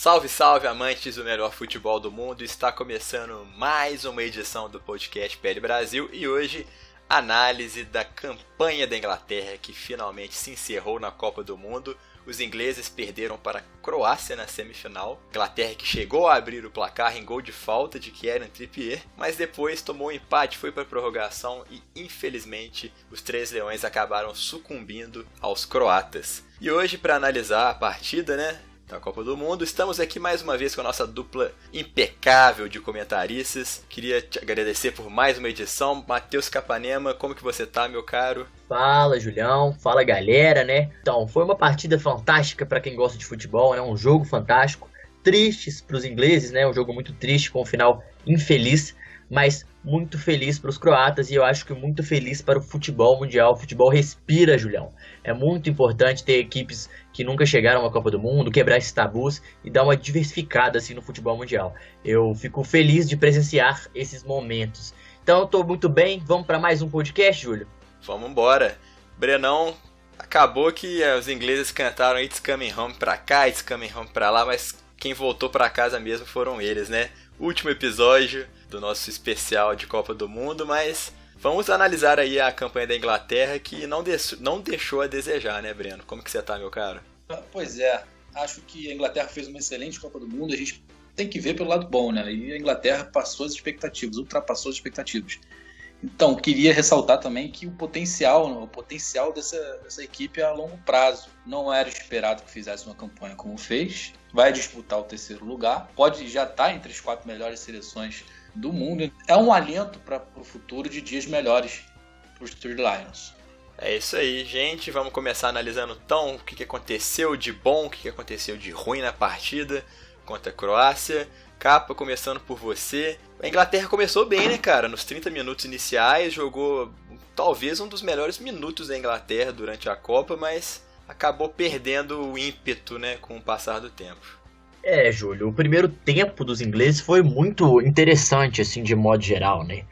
Salve, salve, amantes do melhor futebol do mundo! Está começando mais uma edição do podcast PL Brasil e hoje análise da campanha da Inglaterra que finalmente se encerrou na Copa do Mundo. Os ingleses perderam para a Croácia na semifinal. Inglaterra que chegou a abrir o placar em gol de falta de Kieran Trippier, mas depois tomou um empate, foi para a prorrogação e infelizmente os três leões acabaram sucumbindo aos croatas. E hoje para analisar a partida, né, da Copa do Mundo. Estamos aqui mais uma vez com a nossa dupla impecável de comentaristas. Queria te agradecer por mais uma edição. Matheus Capanema, como que você tá, meu caro? Fala, Julião. Fala, galera, né? Então, foi uma partida fantástica para quem gosta de futebol, né? Um jogo fantástico. Tristes para os ingleses, né? Um jogo muito triste com um final infeliz, mas muito feliz para os croatas e eu acho que muito feliz para o futebol mundial. O futebol respira, Julião. É muito importante ter equipes que nunca chegaram à Copa do Mundo, quebrar esses tabus e dar uma diversificada assim no futebol mundial. Eu fico feliz de presenciar esses momentos. Então, estou muito bem. Vamos para mais um podcast, Júlio? Vamos embora. Brenão, acabou que os ingleses cantaram It's Coming Home pra cá, It's Coming Home pra lá, mas quem voltou para casa mesmo foram eles, né? Último episódio do nosso especial de Copa do Mundo, mas vamos analisar aí a campanha da Inglaterra que não, não deixou a desejar, né, Breno? Como que você tá, meu caro? Pois é, acho que a Inglaterra fez uma excelente Copa do Mundo, a gente tem que ver pelo lado bom, né? E a Inglaterra passou as expectativas, ultrapassou as expectativas. Então, queria ressaltar também que o potencial, o potencial dessa, dessa equipe é a longo prazo. Não era esperado que fizesse uma campanha como fez. Vai disputar o terceiro lugar. Pode já estar tá entre as quatro melhores seleções do mundo. É um alento para o futuro de dias melhores para os Three Lions. É isso aí, gente. Vamos começar analisando então o que, aconteceu de bom, o que aconteceu de ruim na partida contra a Croácia. Capa, começando por você. A Inglaterra começou bem, né, cara? Nos 30 minutos iniciais, jogou talvez um dos melhores minutos da Inglaterra durante a Copa, mas acabou perdendo o ímpeto, né, com o passar do tempo. É, Júlio, o primeiro tempo dos ingleses foi muito interessante, assim, de modo geral, né?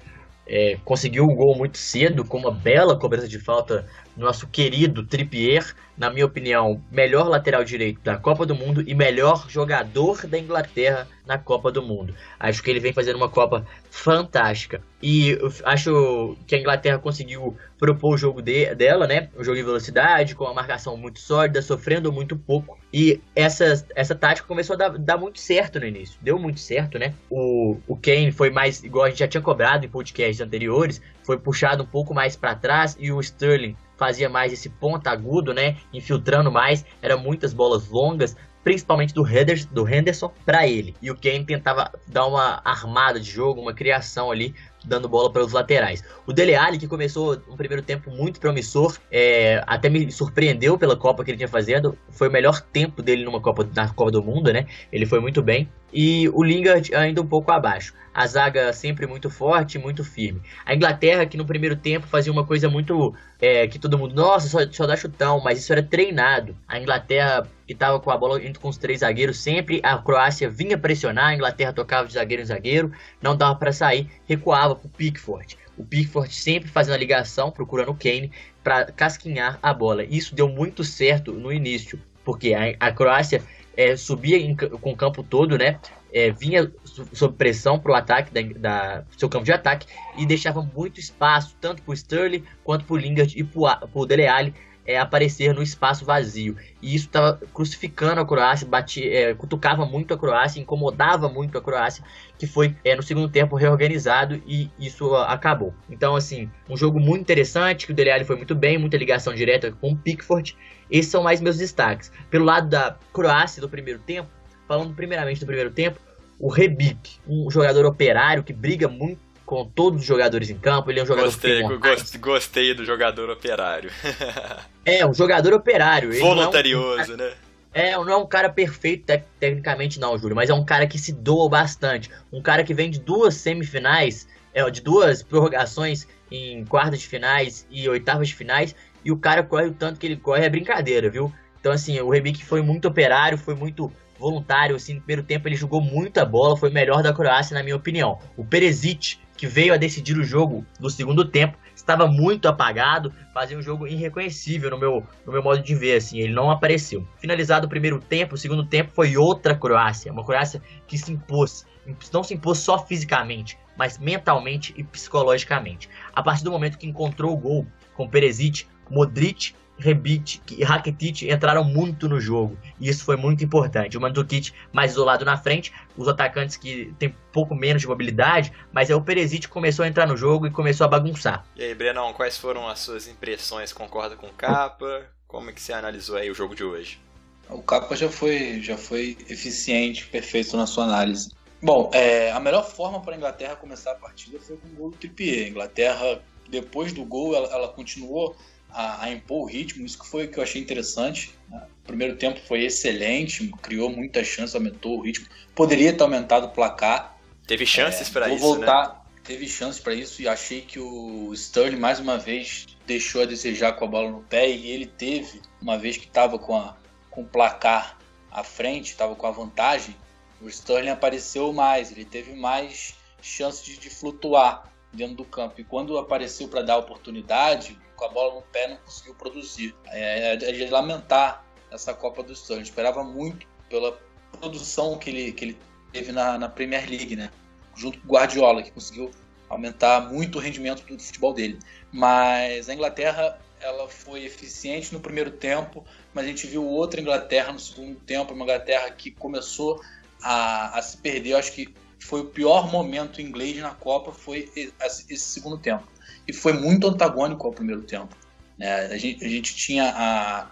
É, conseguiu um gol muito cedo, com uma bela cobrança de falta nosso querido Trippier, na minha opinião, melhor lateral direito da Copa do Mundo e melhor jogador da Inglaterra na Copa do Mundo. Acho que ele vem fazendo uma Copa fantástica. E acho que a Inglaterra conseguiu propor o jogo de, dela, né? Um jogo de velocidade, com uma marcação muito sólida, sofrendo muito pouco. E essa, essa tática começou a dar, dar muito certo no início. Deu muito certo, né? O, o Kane foi mais, igual a gente já tinha cobrado em podcasts anteriores, foi puxado um pouco mais para trás e o Sterling fazia mais esse ponta agudo, né? Infiltrando mais, eram muitas bolas longas, principalmente do, Henderson, do Henderson para ele. E o Kane tentava dar uma armada de jogo, uma criação ali, dando bola para os laterais. O Dele Alli, que começou um primeiro tempo muito promissor, é, até me surpreendeu pela Copa que ele tinha fazendo. Foi o melhor tempo dele numa Copa, na Copa do Mundo, né? Ele foi muito bem. E o Lingard ainda um pouco abaixo. A zaga sempre muito forte, muito firme. A Inglaterra, que no primeiro tempo fazia uma coisa muito. É, que todo mundo, nossa, só, só dá chutão, mas isso era treinado. A Inglaterra, que estava com a bola junto com os três zagueiros, sempre a Croácia vinha pressionar, a Inglaterra tocava de zagueiro em zagueiro, não dava para sair, recuava para o Pickford. O Pickford sempre fazendo a ligação, procurando o Kane para casquinhar a bola. Isso deu muito certo no início, porque a, a Croácia é, subia em, com o campo todo, né? É, vinha sob pressão para o ataque da, da, seu campo de ataque e deixava muito espaço tanto para o Sterling quanto para o Lingard e para o Dele Alli é, aparecer no espaço vazio. E isso estava crucificando a Croácia, batia, é, cutucava muito a Croácia, incomodava muito a Croácia, que foi é, no segundo tempo reorganizado e isso acabou. Então, assim, um jogo muito interessante, que o Dele Alli foi muito bem, muita ligação direta com o Pickford. Esses são mais meus destaques. Pelo lado da Croácia do primeiro tempo, falando primeiramente do primeiro tempo, o Rebic, um jogador operário que briga muito com todos os jogadores em campo. Ele é um jogador Gostei, gost- gostei do jogador operário. É, um jogador operário. Ele não é um- Voluntarioso, né? É, não é um cara perfeito tec- tecnicamente não, Júlio, mas é um cara que se doa bastante. Um cara que vem de duas semifinais, é, de duas prorrogações em quartas de finais e oitavas de finais, e o cara corre o tanto que ele corre é brincadeira, viu? Então, assim, o Rebic foi muito operário, foi muito voluntário, assim, no primeiro tempo ele jogou muita bola, foi o melhor da Croácia, na minha opinião. O Peresic, que veio a decidir o jogo no segundo tempo, estava muito apagado, fazia um jogo irreconhecível no meu, no meu modo de ver, assim, ele não apareceu. Finalizado o primeiro tempo, o segundo tempo foi outra Croácia, uma Croácia que se impôs, não se impôs só fisicamente, mas mentalmente e psicologicamente. A partir do momento que encontrou o gol com Peresic, Modric, Rebic e Rakitic entraram muito no jogo, e isso foi muito importante. O Mandzukic mais isolado na frente, os atacantes que têm pouco menos de mobilidade, mas aí o Peresic começou a entrar no jogo e começou a bagunçar. E aí, Brenão, quais foram as suas impressões? Concorda com o Capa? Como é que você analisou aí o jogo de hoje? O Capa já foi, já foi eficiente, perfeito na sua análise. Bom, é, a melhor forma para a Inglaterra começar a partida foi com o gol do Trippier. A Inglaterra, depois do gol, ela, ela continuou a, a, impor o ritmo, isso que foi que eu achei interessante. Né? O primeiro tempo foi excelente, criou muitas chances, aumentou o ritmo. Poderia ter aumentado o placar. Teve chances é, para isso, voltar, né? Teve chances para isso e achei que o Sterling mais uma vez deixou a desejar com a bola no pé e ele teve, uma vez que estava com, a, com o placar à frente, estava com a vantagem, o Sterling apareceu mais, ele teve mais chances de, de flutuar dentro do campo. E quando apareceu para dar oportunidade, com a bola no pé não conseguiu produzir. É, é de lamentar essa Copa do Sterling. Esperava muito pela produção que ele, que ele teve na, na Premier League, né? Junto com o Guardiola, que conseguiu aumentar muito o rendimento do futebol dele. Mas a Inglaterra ela foi eficiente no primeiro tempo, mas a gente viu outra Inglaterra no segundo tempo, uma Inglaterra que começou a, a se perder. Eu acho que foi o pior momento inglês na Copa, foi esse segundo tempo. E foi muito antagônico ao primeiro tempo. Né? A, gente, a gente tinha a,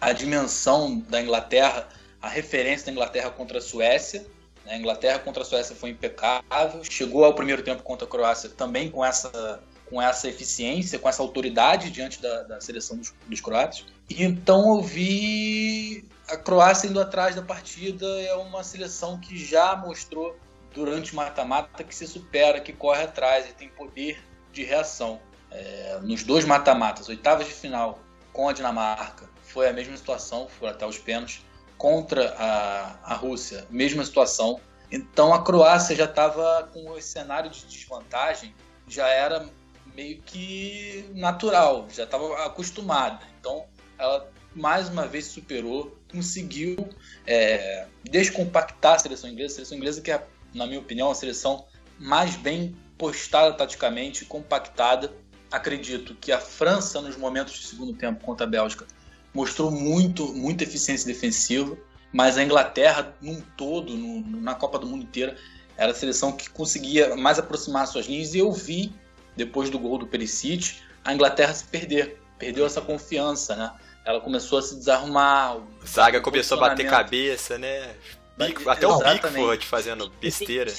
a dimensão da Inglaterra, a referência da Inglaterra contra a Suécia. Né? A Inglaterra contra a Suécia foi impecável. Chegou ao primeiro tempo contra a Croácia também com essa, com essa eficiência, com essa autoridade diante da, da seleção dos, dos croatas. E então eu vi a Croácia indo atrás da partida. É uma seleção que já mostrou durante o mata-mata que se supera, que corre atrás e tem poder de reação. É, nos dois mata-matas, oitavas de final com a Dinamarca, foi a mesma situação, foram até os pênaltis. Contra a, a Rússia, mesma situação. Então a Croácia já estava com esse cenário de desvantagem, já era meio que natural, já estava acostumada. Então ela mais uma vez superou, conseguiu é, descompactar a seleção inglesa, a seleção inglesa que é, na minha opinião, a seleção mais bem postada taticamente, compactada. Acredito que a França, nos momentos de segundo tempo contra a Bélgica, mostrou muito, muita eficiência defensiva, mas a Inglaterra, num todo, no, na Copa do Mundo inteira, era a seleção que conseguia mais aproximar suas linhas. E eu vi, depois do gol do Perisic, a Inglaterra se perder, perdeu essa confiança, né? Ela começou a se desarrumar. O Zaga começou a bater cabeça, né? Bico, até Exatamente. o Pickford fazendo besteira.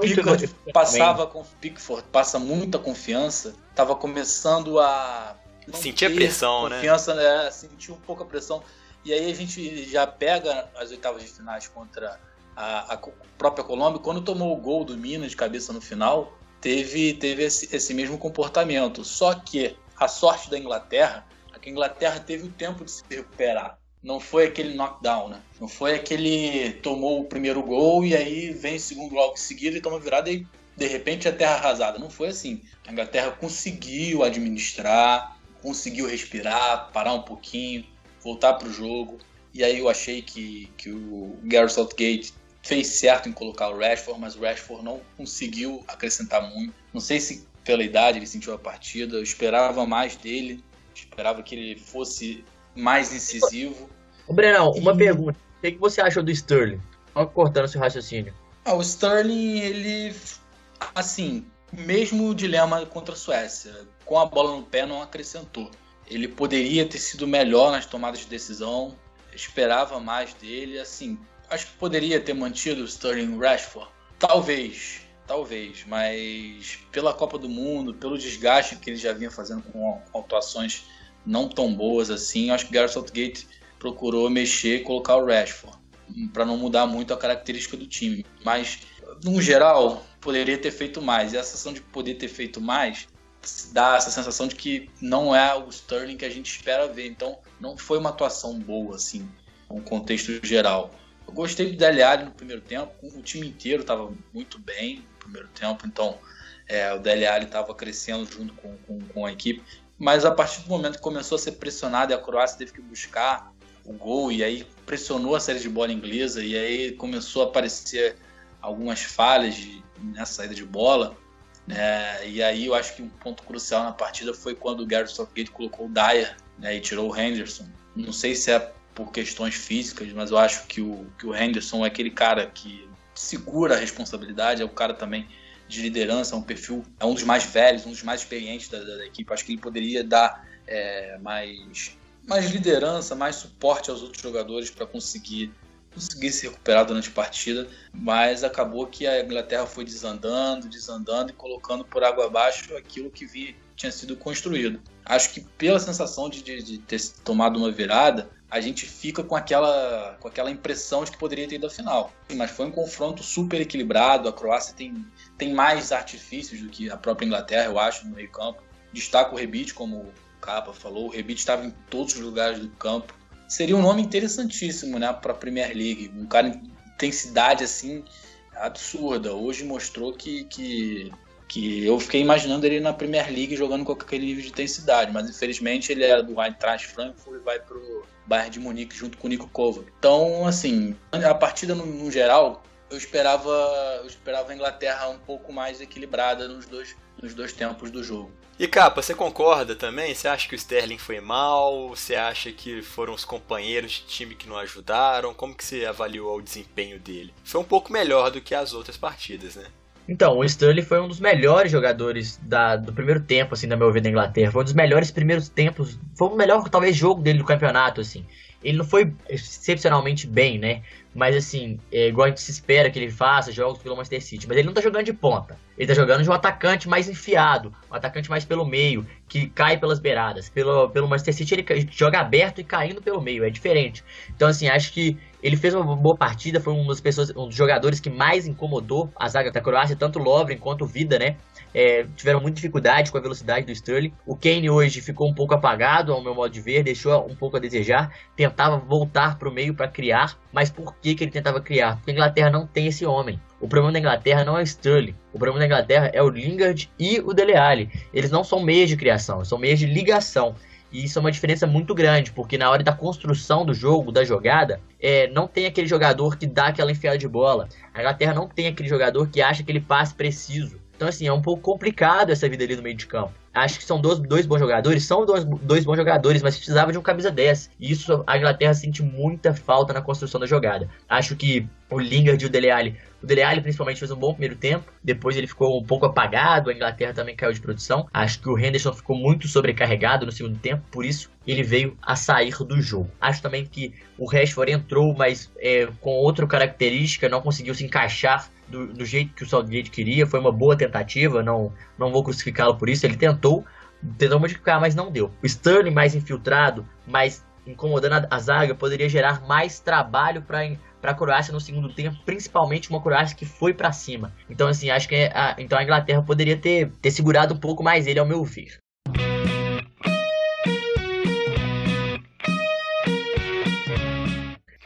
Pickford passava com Pickford passa muita confiança, tava começando a sentir a pressão, confiança, né? né? Sentir um pouco a pressão. E aí a gente já pega as oitavas de finais contra a, a própria Colômbia. Quando tomou o gol do Minas de cabeça no final, teve, teve esse, esse mesmo comportamento. Só que a sorte da Inglaterra, é que a Inglaterra teve o tempo de se recuperar não foi aquele knockdown, né? Não foi aquele tomou o primeiro gol e aí vem o segundo logo seguida e toma virada e de repente a terra arrasada. Não foi assim. A Inglaterra conseguiu administrar, conseguiu respirar, parar um pouquinho, voltar para o jogo. E aí eu achei que, que o Gareth Southgate fez certo em colocar o Rashford, mas o Rashford não conseguiu acrescentar muito. Não sei se pela idade ele sentiu a partida, eu esperava mais dele, esperava que ele fosse mais incisivo. Ô, Brenão, uma pergunta. O que você achou do Sterling? Só cortando seu raciocínio. Ah, o Sterling, ele. Assim, mesmo o dilema contra a Suécia, com a bola no pé, não acrescentou. Ele poderia ter sido melhor nas tomadas de decisão, esperava mais dele. Assim, acho que poderia ter mantido o Sterling Rashford. Talvez. Talvez, mas pela Copa do Mundo, pelo desgaste que ele já vinha fazendo com, atuações não tão boas assim, acho que Gareth Southgate procurou mexer e colocar o Rashford para não mudar muito a característica do time. Mas, no geral, poderia ter feito mais. E a sensação de poder ter feito mais dá essa sensação de que não é o Sterling que a gente espera ver. Então, não foi uma atuação boa, assim, no contexto geral. Eu gostei do Dele Alli no primeiro tempo, o time inteiro estava muito bem primeiro tempo, então é, o Alli estava crescendo junto com, com, com, a equipe. Mas a partir do momento que começou a ser pressionado e a Croácia teve que buscar o gol, e aí pressionou a série de bola inglesa, e aí começou a aparecer algumas falhas de, nessa saída de bola. Né? E aí eu acho que um ponto crucial na partida foi quando o Gareth Southgate colocou o Dyer né, e tirou o Henderson. Não sei se é por questões físicas, mas eu acho que o, que o Henderson é aquele cara que segura a responsabilidade, é o cara também de liderança, é um perfil, é um dos mais velhos, um dos mais experientes da, da, da equipe. Acho que ele poderia dar é, mais, mais liderança, mais suporte aos outros jogadores para conseguir conseguir se recuperar durante a partida, mas acabou que a Inglaterra foi desandando, desandando e colocando por água abaixo aquilo que vi, tinha sido construído. Acho que pela sensação de, de, de, ter tomado uma virada, a gente fica com aquela, com aquela impressão de que poderia ter ido à final. Mas foi um confronto super equilibrado, a Croácia tem, tem mais artifícios do que a própria Inglaterra, eu acho, no meio campo. Destaca o Rebite, como o Capa falou, o Rebite estava em todos os lugares do campo, seria um nome interessantíssimo, né, para a Premier League. Um cara de intensidade assim absurda. Hoje mostrou que, que, que eu fiquei imaginando ele na Premier League jogando com aquele nível de intensidade, mas infelizmente ele era do Eintracht Frankfurt e vai pro Bayern de Munique junto com o Nico Kovac. Então, assim, a partida no, no geral, eu esperava, eu esperava a Inglaterra um pouco mais equilibrada nos dois, nos dois tempos do jogo. E capa, você concorda também? Você acha que o Sterling foi mal? Você acha que foram os companheiros de time que não ajudaram? Como que você avaliou o desempenho dele? Foi um pouco melhor do que as outras partidas, né? Então, o Sterling foi um dos melhores jogadores da, do primeiro tempo, assim, da meu ver, da Inglaterra. Foi um dos melhores primeiros tempos. Foi o melhor, talvez, jogo dele do campeonato, assim. Ele não foi excepcionalmente bem, né? Mas assim, é igual a gente se espera que ele faça jogos pelo Manchester City. Mas ele não tá jogando de ponta. Ele tá jogando de um atacante mais enfiado, um atacante mais pelo meio, que cai pelas beiradas. Pelo, pelo Manchester City ele joga aberto e caindo pelo meio, é diferente. Então assim, acho que ele fez uma boa partida, foi um dos, pessoas, um dos jogadores que mais incomodou a zaga da Croácia, tanto o Lovren quanto o Vida, né? É, tiveram muita dificuldade com a velocidade do Sterling. O Kane hoje ficou um pouco apagado, ao meu modo de ver, deixou um pouco a desejar. Tentava voltar para o meio para criar, mas por que, que ele tentava criar? Porque a Inglaterra não tem esse homem. O problema da Inglaterra não é o Sterling. O problema da Inglaterra é o Lingard e o Dele Alli. Eles não são meios de criação, são meios de ligação. E isso é uma diferença muito grande, porque na hora da construção do jogo, da jogada, é, não tem aquele jogador que dá aquela enfiada de bola. A Inglaterra não tem aquele jogador que acha que ele passe preciso. Então, assim, é um pouco complicado essa vida ali no meio de campo. Acho que são dois, dois bons jogadores, são dois, dois bons jogadores, mas precisava de um camisa 10. E isso a Inglaterra sente muita falta na construção da jogada. Acho que o Lingard e o Dele Alli, o Dele Alli principalmente fez um bom primeiro tempo, depois ele ficou um pouco apagado, a Inglaterra também caiu de produção. Acho que o Henderson ficou muito sobrecarregado no segundo tempo, por isso ele veio a sair do jogo. Acho também que o Rashford entrou, mas é, com outra característica, não conseguiu se encaixar do, do, jeito que o Southgate queria. Foi uma boa tentativa, não, não vou crucificá-lo por isso. Ele tentou, tentou modificar, mas não deu. O Sterling mais infiltrado, mais incomodando a, a zaga, poderia gerar mais trabalho para para a Croácia no segundo tempo, principalmente uma Croácia que foi para cima. Então assim, acho que a, então a Inglaterra poderia ter, ter segurado um pouco mais ele ao meu ver.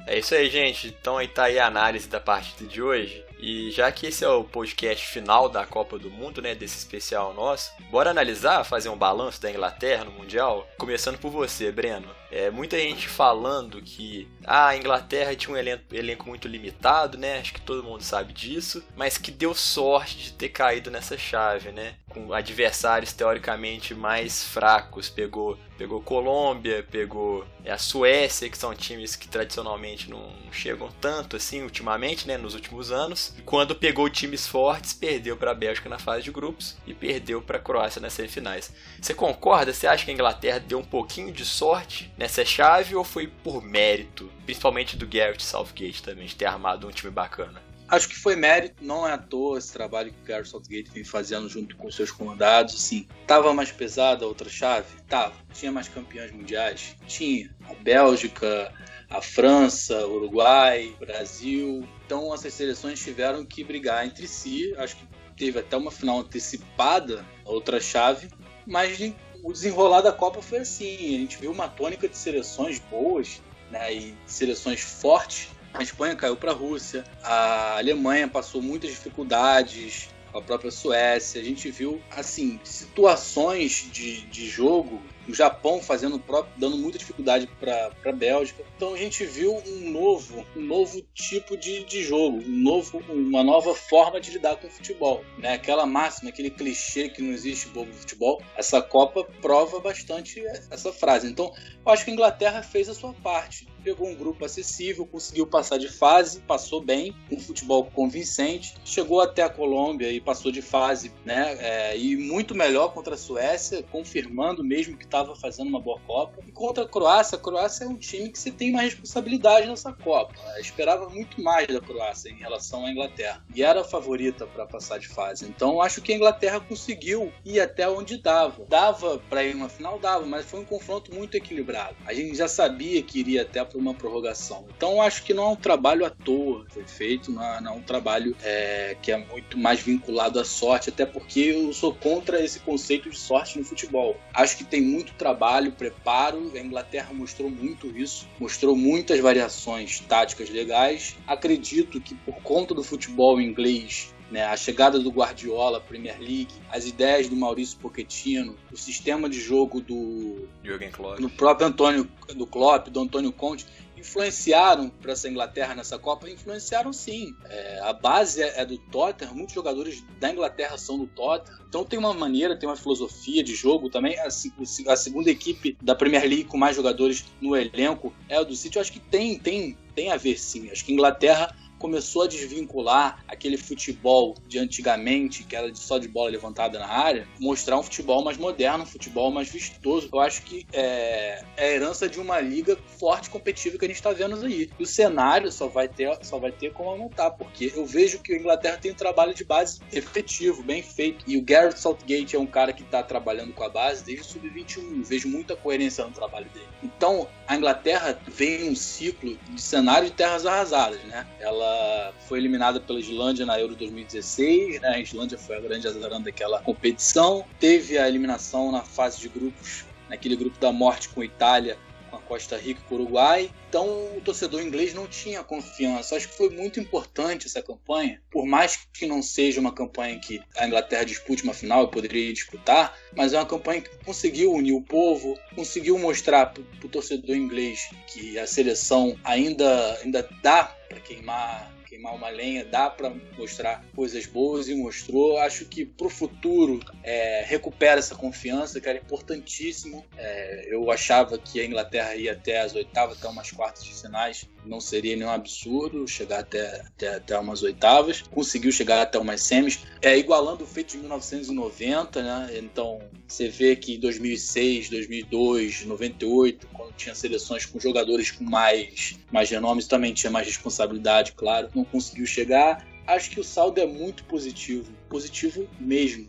É isso aí, gente. Então aí tá aí a análise da partida de hoje. E já que esse é o podcast final da Copa do Mundo, né, desse especial nosso, bora analisar, fazer um balanço da Inglaterra no Mundial? Começando por você, Breno. É, muita gente falando que ah, a Inglaterra tinha um elenco, elenco, muito limitado, né? Acho que todo mundo sabe disso, mas que deu sorte de ter caído nessa chave, né? Com adversários teoricamente mais fracos. Pegou, pegou Colômbia, pegou é, a Suécia, que são times que tradicionalmente não chegam tanto assim ultimamente, né? Nos últimos anos. Quando pegou times fortes, perdeu para a Bélgica na fase de grupos e perdeu para a Croácia nas semifinais. Você concorda? Você acha que a Inglaterra deu um pouquinho de sorte nessa chave ou foi por mérito, principalmente do Garrett Southgate também, de ter armado um time bacana? Acho que foi mérito, não é à toa esse trabalho que o Gareth Southgate vem fazendo junto com seus comandados. Assim, tava mais pesada a outra chave? Tava. Tinha mais campeões mundiais? Tinha. A Bélgica, a França, Uruguai, Brasil. Então essas seleções tiveram que brigar entre si. Acho que teve até uma final antecipada, outra chave. Mas o desenrolar da Copa foi assim. A gente viu uma tônica de seleções boas né, e seleções fortes a Espanha caiu para a Rússia, a Alemanha passou muitas dificuldades, a própria Suécia. A gente viu, assim, situações de, de jogo o Japão fazendo próprio, dando muita dificuldade para a Bélgica. Então a gente viu um novo, um novo tipo de, de jogo, um novo, uma nova forma de lidar com o futebol. Né? Aquela máxima, aquele clichê que não existe bobo no futebol, essa Copa prova bastante essa frase. Então eu acho que a Inglaterra fez a sua parte pegou um grupo acessível, conseguiu passar de fase, passou bem, um futebol convincente, chegou até a Colômbia e passou de fase, né? É, e muito melhor contra a Suécia, confirmando mesmo que estava fazendo uma boa Copa. E contra a Croácia, a Croácia é um time que você tem mais responsabilidade nessa Copa. Eu esperava muito mais da Croácia em relação à Inglaterra e era a favorita para passar de fase. Então acho que a Inglaterra conseguiu ir até onde dava. Dava para ir uma final, dava, mas foi um confronto muito equilibrado. A gente já sabia que iria até a uma prorrogação. Então acho que não é um trabalho à toa foi feito, não é, não é um trabalho é, que é muito mais vinculado à sorte, até porque eu sou contra esse conceito de sorte no futebol. Acho que tem muito trabalho, preparo, a Inglaterra mostrou muito isso, mostrou muitas variações táticas legais. Acredito que por conta do futebol inglês né, a chegada do Guardiola à Premier League, as ideias do Maurício Pochettino, o sistema de jogo do Jürgen Klopp, do próprio Antônio do Klopp, do Antônio Conte, influenciaram para essa Inglaterra nessa Copa? Influenciaram sim. É, a base é, é, do Tottenham, muitos jogadores da Inglaterra são do Tottenham. Então tem uma maneira, tem uma filosofia de jogo também. A, a segunda equipe da Premier League com mais jogadores no elenco é o do City. Eu acho que tem, tem, tem a ver sim. Acho que a Inglaterra começou a desvincular aquele futebol de antigamente, que era só de bola levantada na área, mostrar um futebol mais moderno, um futebol mais vistoso. Eu acho que é, é a herança de uma liga forte competitiva que a gente está vendo aí. E o cenário só vai ter, só vai ter como aumentar, porque eu vejo que a Inglaterra tem um trabalho de base efetivo, bem feito. E o Gareth Southgate é um cara que está trabalhando com a base desde o sub-21. Vejo muita coerência no trabalho dele. Então, a Inglaterra vem um ciclo de cenário de terras arrasadas, né? Ela ela foi eliminada pela Islândia na Euro 2016, né? A Islândia foi a grande azarã daquela competição. Teve a eliminação na fase de grupos, naquele grupo da morte com a Itália, com a Costa Rica e com o Uruguai. Então o torcedor inglês não tinha confiança. Acho que foi muito importante essa campanha, por mais que não seja uma campanha que a Inglaterra dispute uma final e poderia disputar, mas é uma campanha que conseguiu unir o povo, conseguiu mostrar para o torcedor inglês que a seleção ainda, ainda dá para queimar queimar uma lenha, dá para mostrar coisas boas e mostrou. Acho que para o futuro é, recupera essa confiança, que era importantíssimo. É, eu achava que a Inglaterra ia até as oitavas, até umas quartas de finais não seria nenhum absurdo chegar até, até, até umas oitavas. Conseguiu chegar até umas semis, é, igualando o feito de 1990, né? Então você vê que 2006, 2002, 98, quando tinha seleções com jogadores com mais, mais renomes, também tinha mais responsabilidade, claro. Não conseguiu chegar. Acho que o saldo é muito positivo, positivo mesmo.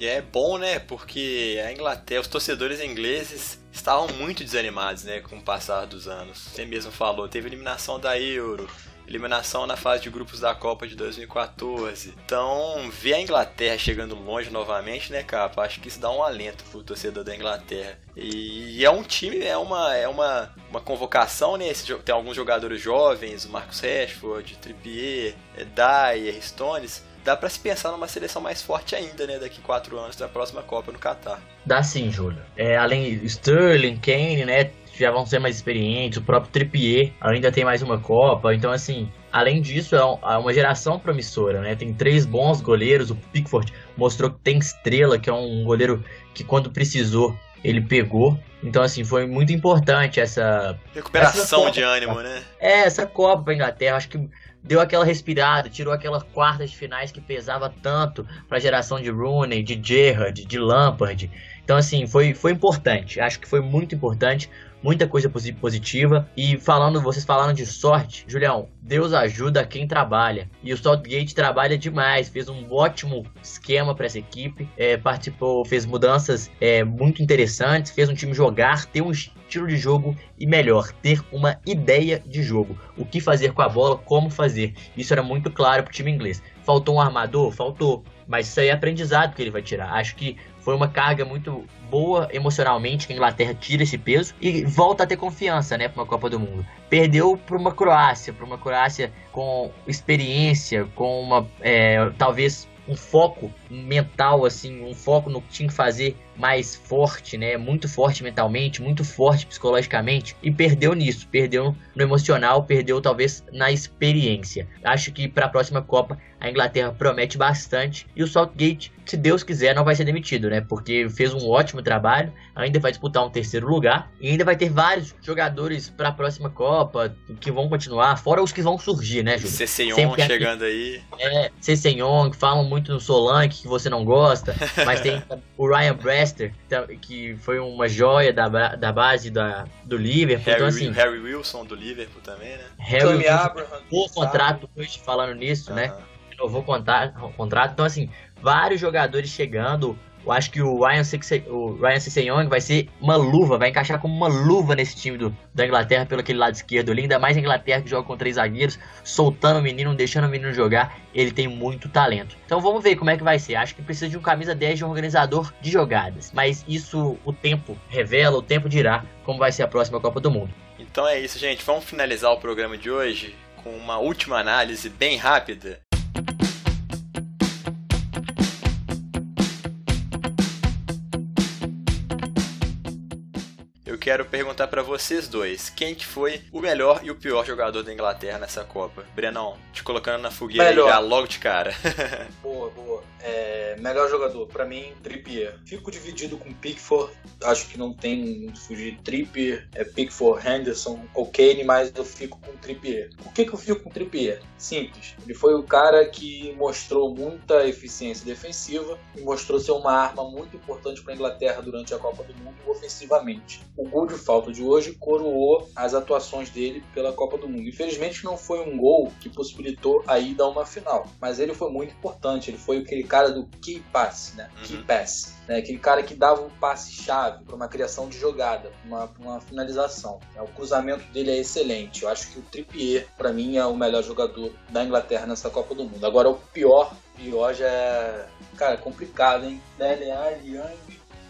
E é bom, né? Porque a Inglaterra, os torcedores ingleses estavam muito desanimados, né? Com o passar dos anos. Você mesmo falou, teve eliminação da Euro, eliminação na fase de grupos da Copa de 2014. Então, ver a Inglaterra chegando longe novamente, né, capa? Acho que isso dá um alento pro torcedor da Inglaterra. E é um time, é uma, é uma, uma convocação, né? Tem alguns jogadores jovens, o Marcos Rashford, Trippier, Dyer, Stones dá para se pensar numa seleção mais forte ainda, né? Daqui quatro anos da próxima Copa no Catar. Dá sim, Júlio. É, além Sterling, Kane, né? Já vão ser mais experientes, o próprio Trippier ainda tem mais uma Copa, então assim, além disso é, é uma geração promissora, né? Tem três bons goleiros, o Pickford mostrou que tem estrela, que é um goleiro que quando precisou ele pegou. Então, assim, foi muito importante essa. Recuperação essa de ânimo, né? É, essa Copa pra Inglaterra. Acho que deu aquela respirada, tirou aquelas quartas de finais que pesava tanto para a geração de Rooney, de Gerrard, de Lampard. Então, assim, foi, foi importante. Acho que foi muito importante muita coisa positiva. E falando, vocês falando de sorte, Julião, Deus ajuda quem trabalha. E o Southgate trabalha demais, fez um ótimo esquema para essa equipe, é, participou, fez mudanças é, muito interessantes, fez um time jogar, ter um estilo de jogo e melhor, ter uma ideia de jogo. O que fazer com a bola, como fazer. Isso era muito claro para o time inglês. Faltou um armador? Faltou. Mas isso aí é aprendizado que ele vai tirar. Acho que foi uma carga muito boa emocionalmente que a Inglaterra tira esse peso e volta a ter confiança, né, para uma Copa do Mundo. Perdeu para uma Croácia, para uma Croácia com experiência, com uma é, talvez um foco mental, assim, um foco no que tinha que fazer mais forte, né? Muito forte mentalmente, muito forte psicologicamente e perdeu nisso, perdeu no emocional, perdeu talvez na experiência. Acho que para a próxima Copa a Inglaterra promete bastante e o Southgate, se Deus quiser, não vai ser demitido, né? Porque fez um ótimo trabalho, ainda vai disputar um terceiro lugar e ainda vai ter vários jogadores para a próxima Copa que vão continuar, fora os que vão surgir, né, Júlio? Cessenhon chegando aí. É, Cessenhon, que falam muito no Solanke, que você não gosta, mas tem o Ryan Brester, que foi uma joia da, da base da, do Liverpool. Harry, então, assim, Harry Wilson do Liverpool também, né? Harry Tommy Wilson, Abraham, bom contrato hoje falando nisso, uh -huh. né? Renovou o contrato. Então, assim, vários jogadores chegando. Eu acho que o Ryan, Sisse, o Ryan vai ser uma luva, vai encaixar como uma luva nesse time do, da Inglaterra pelo aquele lado esquerdo ali. Ainda mais a Inglaterra que joga com três zagueiros, soltando o menino, deixando o menino jogar. Ele tem muito talento. Então vamos ver como é que vai ser. Acho que precisa de um camisa 10 de um organizador de jogadas. Mas isso o tempo revela, o tempo dirá como vai ser a próxima Copa do Mundo. Então é isso, gente. Vamos finalizar o programa de hoje com uma última análise bem rápida quero perguntar para vocês dois, quem que foi o melhor e o pior jogador da Inglaterra nessa Copa? Brenão, te colocando na fogueira já logo de cara. boa, boa. É, melhor jogador, para mim, Trippier. Fico dividido com Pickford, acho que não tem muito fugir. Trippier, é Pickford, Henderson ou Kane, mas eu fico com Trippier. Por que, que eu fico com Trippier? Simples. Ele foi o cara que mostrou muita eficiência defensiva e mostrou ser uma arma muito importante para a Inglaterra durante a Copa do Mundo ofensivamente. O gol de falta de hoje coroou as atuações dele pela Copa do Mundo. Infelizmente não foi um gol que possibilitou a ida a uma final, mas ele foi muito importante. Ele foi aquele cara do key pass, né? Uhum. Key pass, né? Aquele cara que dava um passe-chave para uma criação de jogada, uma, uma finalização. O cruzamento dele é excelente. Eu acho que o Trippier, para mim, é o melhor jogador da Inglaterra nessa Copa do Mundo. Agora, o pior, pior já é, cara, complicado, hein? Dele Alli,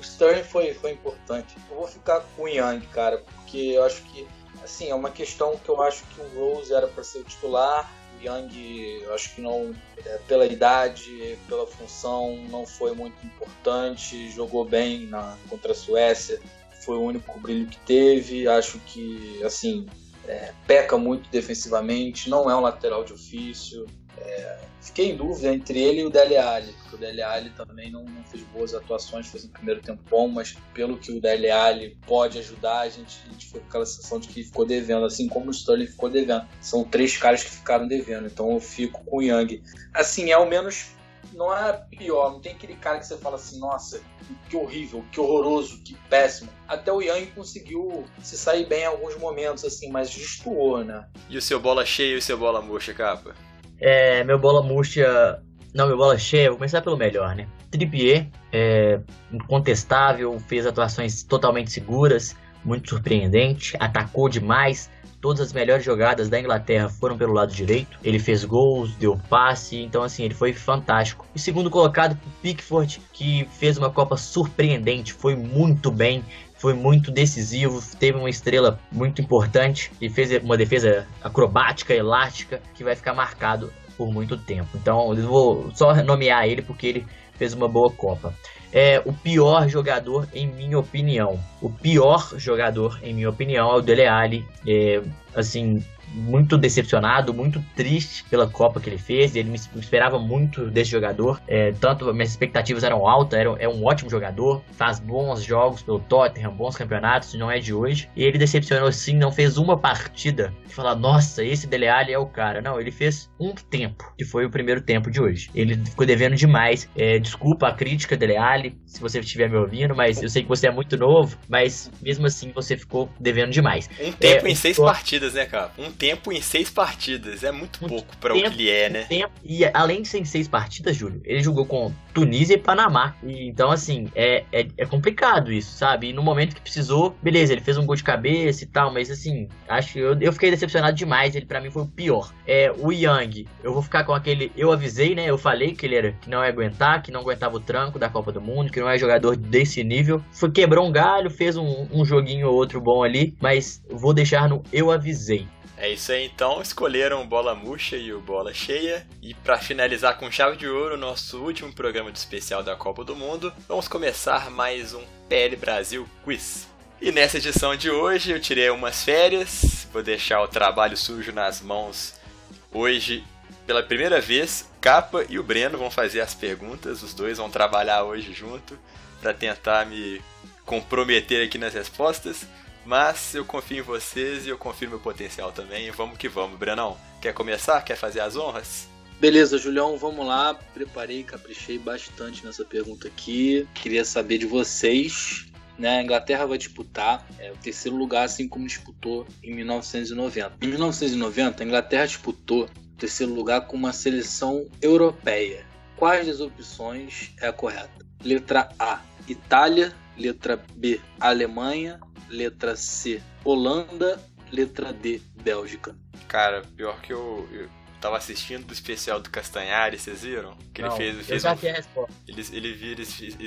o Sterling foi, foi importante. Eu vou ficar com o Young, cara, porque eu acho que, assim, é uma questão que eu acho que o Rose era para ser o titular. O Young, eu acho que não, é, pela idade, pela função, não foi muito importante. Jogou bem na, contra a Suécia, foi o único brilho que teve. Acho que, assim, é, peca muito defensivamente, não é um lateral de ofício. É, fiquei em dúvida entre ele e o Dele Alli, porque o Dele Alli também não, não, fez boas atuações, fez um primeiro tempo bom, mas pelo que o Dele Alli pode ajudar, a gente, a gente ficou com aquela sensação de que ficou devendo, assim como o Sterling ficou devendo. São três caras que ficaram devendo, então eu fico com o Young. Assim, é o menos não é pior, não tem aquele cara que você fala assim, nossa, que horrível, que horroroso, que péssimo. Até o Yang conseguiu se sair bem em alguns momentos, assim, mas destoou, né? E o seu bola cheia e o seu bola murcha, capa? É, meu bola murcha. Não, meu bola cheia, vou começar pelo melhor, né? Trippier, é, incontestável, fez atuações totalmente seguras, muito surpreendente, atacou demais, Todas as melhores jogadas da Inglaterra foram pelo lado direito. Ele fez gols, deu passe, então assim, ele foi fantástico. E segundo colocado, Pickford, que fez uma Copa surpreendente, foi muito bem, foi muito decisivo, teve uma estrela muito importante e fez uma defesa acrobática, elástica, que vai ficar marcado por muito tempo. Então, eu vou só nomear ele porque ele fez uma boa Copa é o pior jogador, em minha opinião. O pior jogador, em minha opinião, é o Dele Alli. É, assim, muito decepcionado, muito triste pela Copa que ele fez. Ele me esperava muito desse jogador. É, tanto minhas expectativas eram altas, era, é um ótimo jogador, faz bons jogos pelo Tottenham, bons campeonatos, não é de hoje. E ele decepcionou sim, não fez uma partida que falar, nossa, esse Dele Alli é o cara. Não, ele fez um tempo, que foi o primeiro tempo de hoje. Ele ficou devendo demais. É, desculpa a crítica Dele Alli, se você estiver me ouvindo, mas eu sei que você é muito novo, mas mesmo assim você ficou devendo demais. Um tempo é, em seis partidas, né, cara? Um tempo em seis partidas. É muito, muito pouco para o que ele é, né? Tempo, e além de ser em seis partidas, Júlio, ele jogou com Tunísia e Panamá. E, então, assim, é, é, é, complicado isso, sabe? E no momento que precisou, beleza, ele fez um gol de cabeça e tal, mas assim, acho que eu, eu fiquei decepcionado demais. Ele para mim foi o pior. É, o Yang, eu vou ficar com aquele. Eu avisei, né? Eu falei que ele era que não ia aguentar, que não aguentava o tranco da Copa do Mundo, que não é jogador desse nível. Foi, quebrou um galho, fez um, um joguinho ou outro bom ali, mas vou deixar no eu avisei. É isso aí então, escolheram Bola Murcha e o Bola Cheia. E para finalizar com chave de ouro, nosso último programa de especial da Copa do Mundo, vamos começar mais um PL Brasil Quiz. E nessa edição de hoje eu tirei umas férias, vou deixar o trabalho sujo nas mãos hoje pela primeira vez. Capa e o Breno vão fazer as perguntas, os dois vão trabalhar hoje junto para tentar me comprometer aqui nas respostas. Mas eu confio em vocês e eu confio no meu potencial também. Vamos que vamos. Brenão, quer começar? Quer fazer as honras? Beleza, Julião, vamos lá. Preparei, caprichei bastante nessa pergunta aqui. Queria saber de vocês. Né? A Inglaterra vai disputar é, o terceiro lugar, assim como disputou em 1990. Em 1990, a Inglaterra disputou o terceiro lugar com uma seleção europeia. Quais das opções é a correta? Letra A, Itália. Letra B, Alemanha letra C, Holanda, letra D, Bélgica. Cara, pior que eu, eu tava assistindo do especial do Castanhari, vocês viram? Que Não, ele fez, fez eu já um, a resposta. Ele, ele, ele,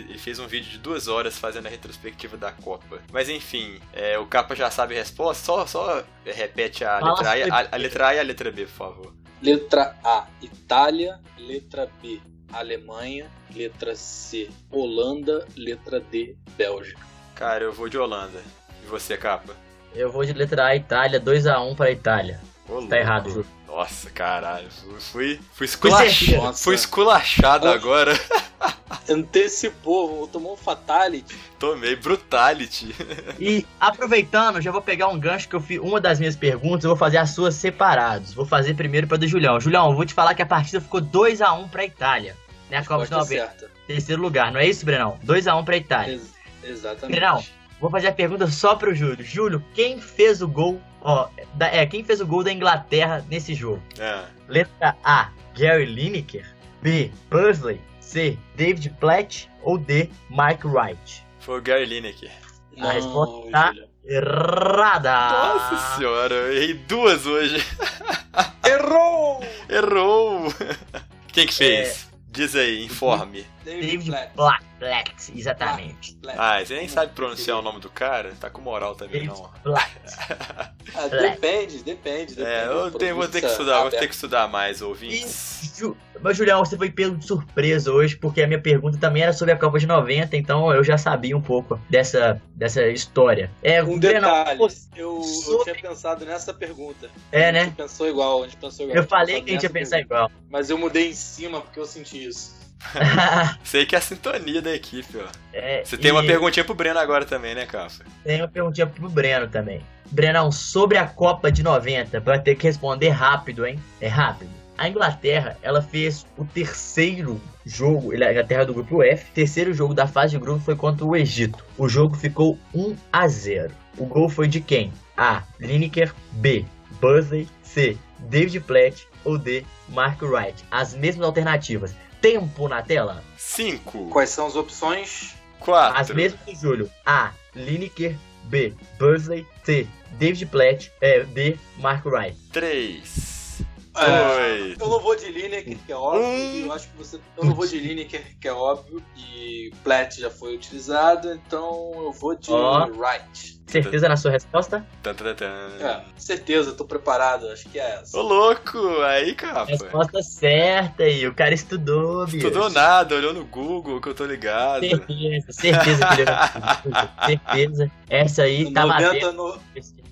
ele, fez um vídeo de duas horas fazendo a retrospectiva da Copa. Mas enfim, é, o Capa já sabe a resposta, só, só repete a letra a, a, a letra A e a letra B, por favor. Letra A, Itália. Letra B, Alemanha. Letra C, Holanda. Letra D, Bélgica. Cara, eu vou de Holanda. E você, capa? Eu vou de letra A, Itália, 2x1 pra Itália. Ô, tá errado, Ju. Nossa, caralho. Fui, fui, esculachado, fui esculachado agora. Antecipou, tomou um fatality. Tomei brutality. E aproveitando, já vou pegar um gancho que eu fiz uma das minhas perguntas, eu vou fazer as suas separados. Vou fazer primeiro para do Julião. Julião, eu vou te falar que a partida ficou 2 x 1 para Itália, né? A Copa de 90. Terceiro lugar, não é isso, Brenão? 2 x 1 para Itália. Ex exatamente. Brenão, Vou fazer a pergunta só pro Júlio. Júlio, quem fez o gol? Ó, da, é, quem fez o gol da Inglaterra nesse jogo? É. Letra A, Gary Lineker. B, Pursley. C, David Platt. Ou D, Mike Wright. Foi o Gary Lineker. A resposta tá errada. Nossa senhora, eu errei duas hoje. Errou! Errou! Quem que fez? É... Diz aí, informe. David Black. Black, exatamente. Black. Ah, você nem sabe pronunciar o nome do cara? Tá com moral também, David não. Black. ah, depende, depende, depende. É, eu tenho, vou ter que estudar, vou ter que estudar mais, ouvintes. E, mas, Julião, você foi pego de surpresa hoje, porque a minha pergunta também era sobre a Copa de 90, então eu já sabia um pouco dessa, dessa história. É, um detalhe, eu, eu, tinha pensado nessa pergunta. É, né? A gente pensou igual, a gente pensou igual. Eu falei que a gente ia pensar igual. Mas eu mudei em cima porque eu senti isso. Sei que é a sintonia da equipe, ó. É, Você tem e... uma perguntinha pro Breno agora também, né, Cafa? Tem uma perguntinha pro Breno também. Brenão, sobre a Copa de 90, vai ter que responder rápido, hein? É rápido. A Inglaterra, ela fez o terceiro jogo, a Inglaterra do grupo F, terceiro jogo da fase de grupo foi contra o Egito. O jogo ficou 1 a 0. O gol foi de quem? A. Lineker, B. Buzzley, C. David Platt ou D. Mark Wright. As mesmas alternativas tempo na tela? 5. Quais são as opções? 4. As mesmas de Júlio. A. Lineker. B. Bursley. C. David Platt. É, D. Mark Wright. 3. É, eu não vou de Lineker, que é óbvio. Um... Eu acho que você. Eu não vou de Lineker, que é óbvio. E Platt já foi utilizado, então eu vou de oh. Wright. Certeza na sua resposta? É, certeza, tô preparado, acho que é essa. Ô louco, aí, capa. Resposta certa aí, o cara estudou, bicho. Estudou nada, olhou no Google que eu tô ligado. Certeza, certeza que ele Certeza. Essa aí tá 90, no,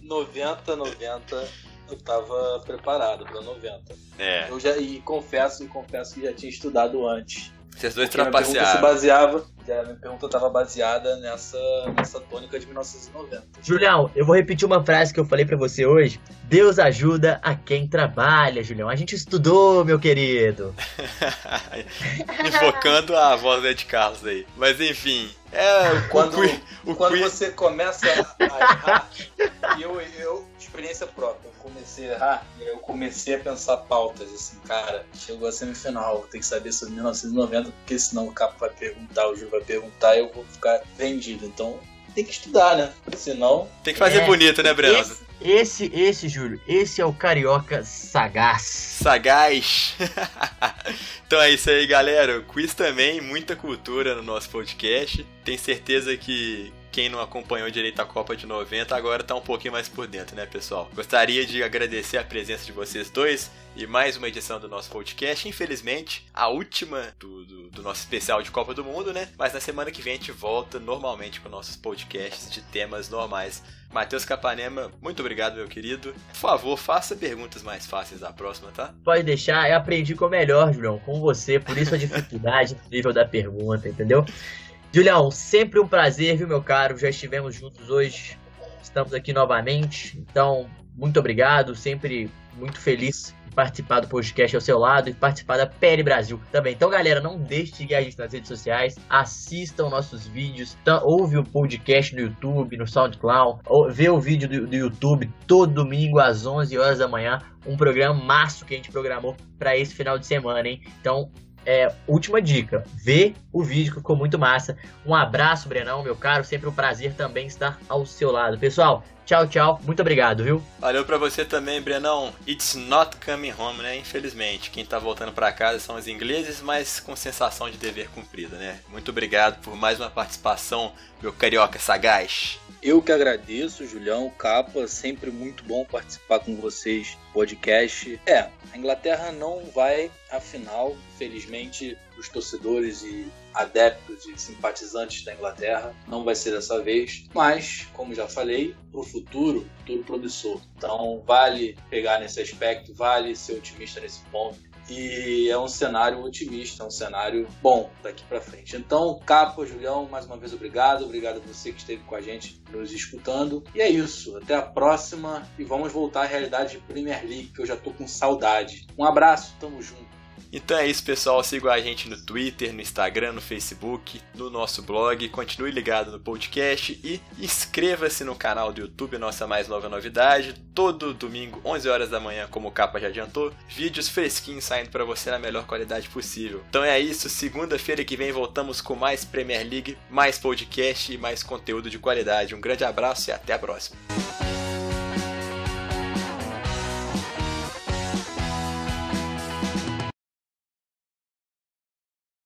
90, 90 eu tava preparado para 90. É. Eu já e confesso e confesso que já tinha estudado antes. Vocês dois pergunta se trapacearam. Já minha pergunta estava baseada nessa nessa tônica de 1990. Julião, eu vou repetir uma frase que eu falei pra você hoje. Deus ajuda a quem trabalha, Julião. A gente estudou, meu querido. Invocando a voz do Ed Carlos aí. Mas enfim. É, o Quando, quiz- o quando quiz- você começa a errar, e eu, eu, experiência própria, eu comecei a errar, eu comecei a pensar pautas, assim, cara, chegou a semifinal, vou ter que saber sobre 1990, porque senão o Capo vai perguntar, o Júlio vai perguntar, e eu vou ficar vendido. Então, tem que estudar, né? Senão, Tem que fazer É. bonito, né, Breno? Esse, esse, esse, Júlio, esse é o carioca sagaz. Sagaz. então é isso aí, galera. Quiz também, muita cultura no nosso podcast. Tenho certeza que quem não acompanhou direito a Copa de 90 agora tá um pouquinho mais por dentro, né, pessoal? Gostaria de agradecer a presença de vocês dois e mais uma edição do nosso podcast. Infelizmente, a última do, do, do nosso especial de Copa do Mundo, né? Mas na semana que vem a gente volta normalmente com nossos podcasts de temas normais. Matheus Capanema, muito obrigado, meu querido. Por favor, faça perguntas mais fáceis da próxima, tá? Pode deixar, eu aprendi com o melhor, Julião, com você, por isso a dificuldade nível da pergunta, entendeu? Julião, sempre um prazer, viu, meu caro? Já estivemos juntos hoje, estamos aqui novamente, então, muito obrigado, sempre muito feliz em participar do podcast ao seu lado e participar da PL Brasil também. Então, galera, não deixe de seguir a gente nas redes sociais, assistam nossos vídeos, tá? ouve o podcast no YouTube, no SoundCloud, ou vê o vídeo do, do YouTube todo domingo às 11 horas da manhã, um programa maço que a gente programou para esse final de semana, hein? Então, é, última dica, vê o vídeo que ficou muito massa. Um abraço, Brenão, meu caro, sempre um prazer também estar ao seu lado. Pessoal, tchau, tchau, muito obrigado, viu? Valeu pra você também, Brenão. It's not coming home, né? Infelizmente. Quem tá voltando pra casa são os ingleses, mas com sensação de dever cumprido, né? Muito obrigado por mais uma participação, meu carioca sagaz. Eu que agradeço, Julião, Capa, sempre muito bom participar com vocês podcast. É, a Inglaterra não vai à final, felizmente, os torcedores e adeptos e simpatizantes da Inglaterra não vai ser dessa vez, mas, como já falei, pro futuro, futuro promissor. Então, vale pegar nesse aspecto, vale ser otimista nesse ponto. E é um cenário otimista, é um cenário bom daqui para frente. Então, Capa, Julião, mais uma vez obrigado. Obrigado a você que esteve com a gente nos escutando. E é isso. Até a próxima e vamos voltar à realidade de Premier League, que eu já tô com saudade. Um abraço, tamo junto. Então é isso, pessoal. Sigam a gente no Twitter, no Instagram, no Facebook, no nosso blog. Continue ligado no podcast e inscreva-se no canal do YouTube, nossa mais nova novidade. Todo domingo, 11 horas da manhã, como o Capa já adiantou, vídeos fresquinhos saindo para você na melhor qualidade possível. Então é isso. Segunda-feira que vem voltamos com mais Premier League, mais podcast e mais conteúdo de qualidade. Um grande abraço e até a próxima.